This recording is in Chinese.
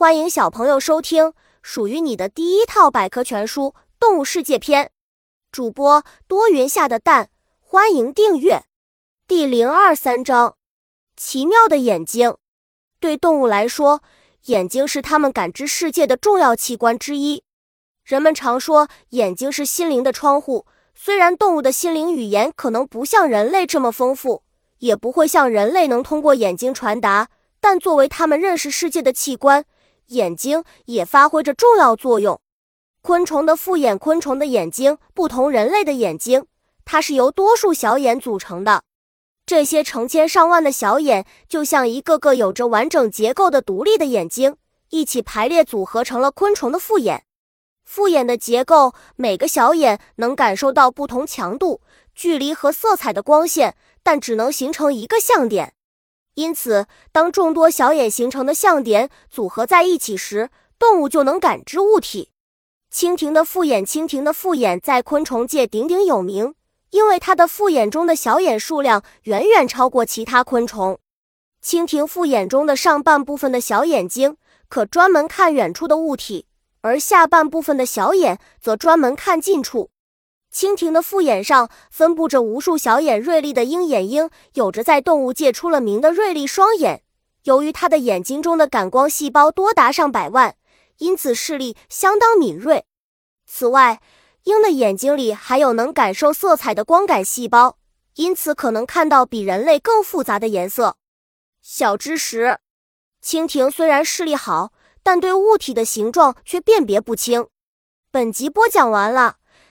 欢迎小朋友收听属于你的第一套百科全书《动物世界篇》。主播多云下的蛋，欢迎订阅。第零二三章：奇妙的眼睛。对动物来说，眼睛是它们感知世界的重要器官之一。人们常说，眼睛是心灵的窗户。虽然动物的心灵语言可能不像人类这么丰富，也不会像人类能通过眼睛传达，但作为它们认识世界的器官。眼睛也发挥着重要作用。昆虫的复眼，昆虫的眼睛不同人类的眼睛，它是由多数小眼组成的。这些成千上万的小眼，就像一个个有着完整结构的独立的眼睛，一起排列组合成了昆虫的复眼。复眼的结构，每个小眼能感受到不同强度、距离和色彩的光线，但只能形成一个像点。因此，当众多小眼形成的相点组合在一起时，动物就能感知物体。蜻蜓的复眼，蜻蜓的复眼在昆虫界鼎鼎有名，因为它的复眼中的小眼数量远远超过其他昆虫。蜻蜓复眼中的上半部分的小眼睛可专门看远处的物体，而下半部分的小眼则专门看近处。蜻蜓的复眼上分布着无数小眼，锐利的鹰眼鹰有着在动物界出了名的锐利双眼。由于它的眼睛中的感光细胞多达上百万，因此视力相当敏锐。此外，鹰的眼睛里还有能感受色彩的光感细胞，因此可能看到比人类更复杂的颜色。小知识：蜻蜓虽然视力好，但对物体的形状却辨别不清。本集播讲完了。